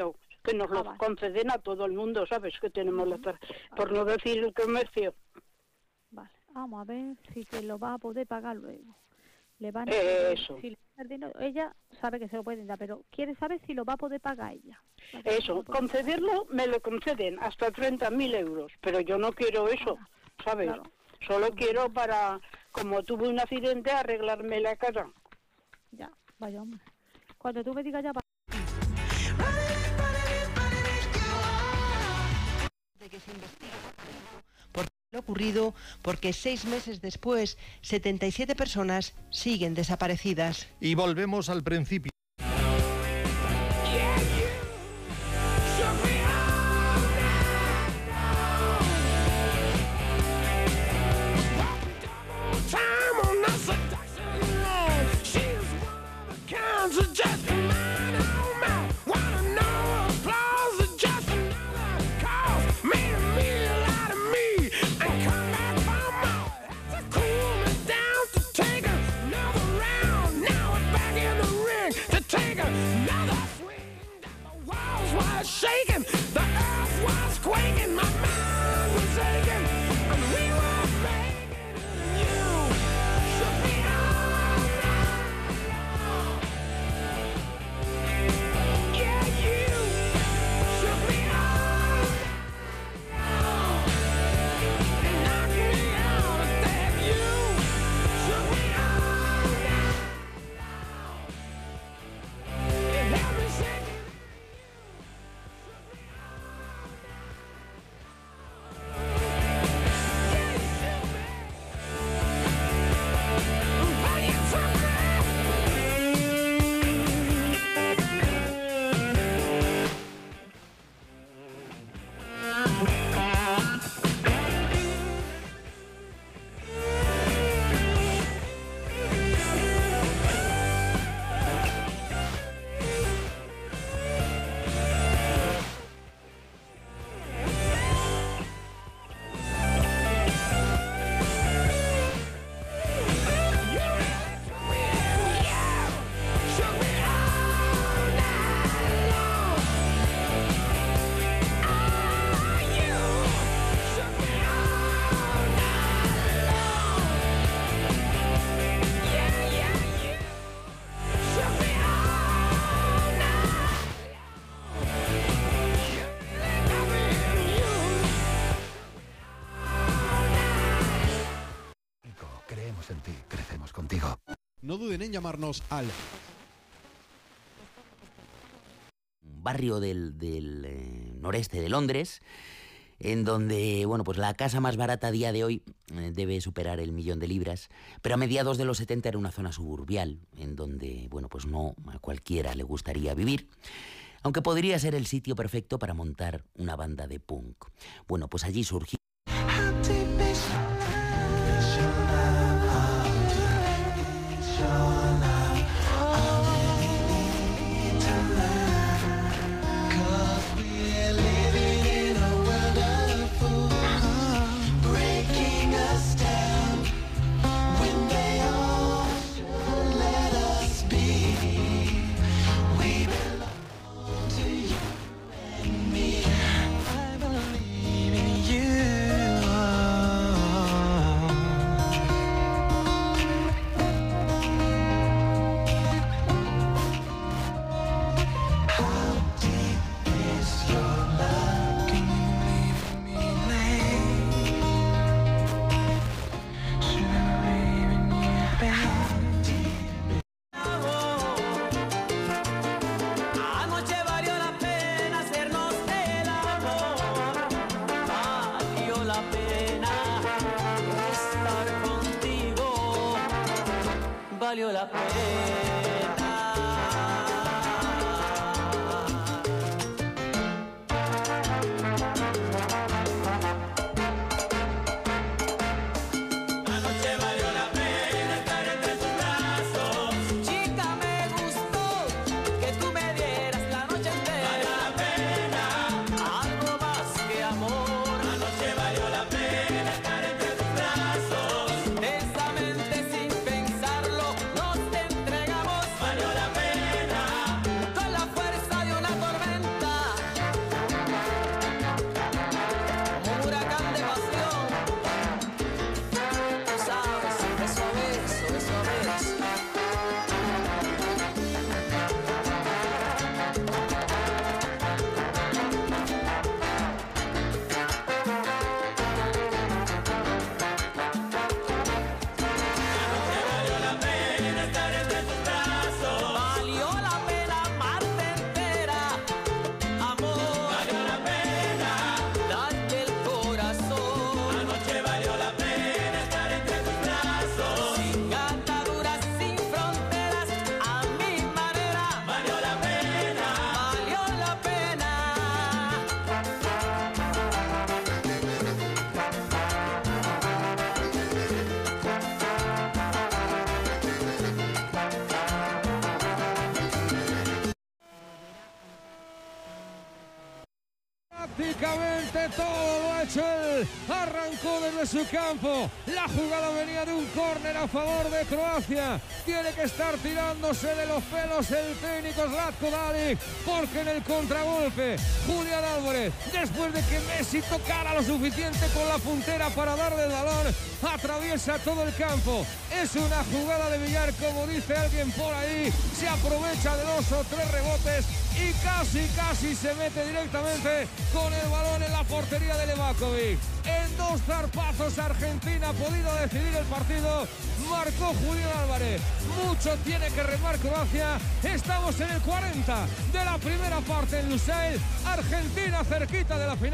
comercio, que nos lo Ah, vale. conceden a todo el mundo, ¿sabes? Que tenemos la tar- por no decir el comercio. Vale, vamos a ver si se lo va a poder pagar luego. Le van a Eso. si le dinero- ella sabe que se lo pueden dar, pero quiere saber si lo va a poder pagar ella. Eso, lo concederlo me lo conceden hasta 30.000 euros, pero yo no quiero eso, ¿sabes? claro. Solo quiero para, como tuve un accidente, arreglarme la casa. Ya, vaya hombre. Cuando tú me digas ya, de que se investigue por lo ocurrido porque seis meses después 77 personas siguen desaparecidas. Y volvemos al principio. Shaking, the earth was quaking, my No duden en llamarnos al barrio del, del, eh, noreste de Londres, en donde, bueno, pues la casa más barata a día de hoy eh, debe superar el millón de libras, pero a mediados de los 70 era una zona suburbial, en donde, bueno, pues no a cualquiera le gustaría vivir. Aunque podría ser el sitio perfecto para montar una banda de punk. Bueno, pues allí surgió valió la pena. Prácticamente todo lo ha hecho él. Arrancó desde su campo. La jugada venía de un córner a favor de Croacia. Tiene que estar tirándose de los pelos el técnico Zlatko Dalic, porque en el contragolpe Julián Álvarez, después de que Messi tocara lo suficiente con la puntera para darle el balón, atraviesa todo el campo. Es una jugada de billar, como dice alguien por ahí. Se aprovecha de dos o tres rebotes y casi, casi se mete directamente con el balón en la portería de Levakovic. En dos zarpazos Argentina ha podido decidir el partido. Marcó Julián Álvarez. Mucho tiene que remar Croacia. Estamos en el 40 de la primera parte en Lusail. Argentina cerquita de la final.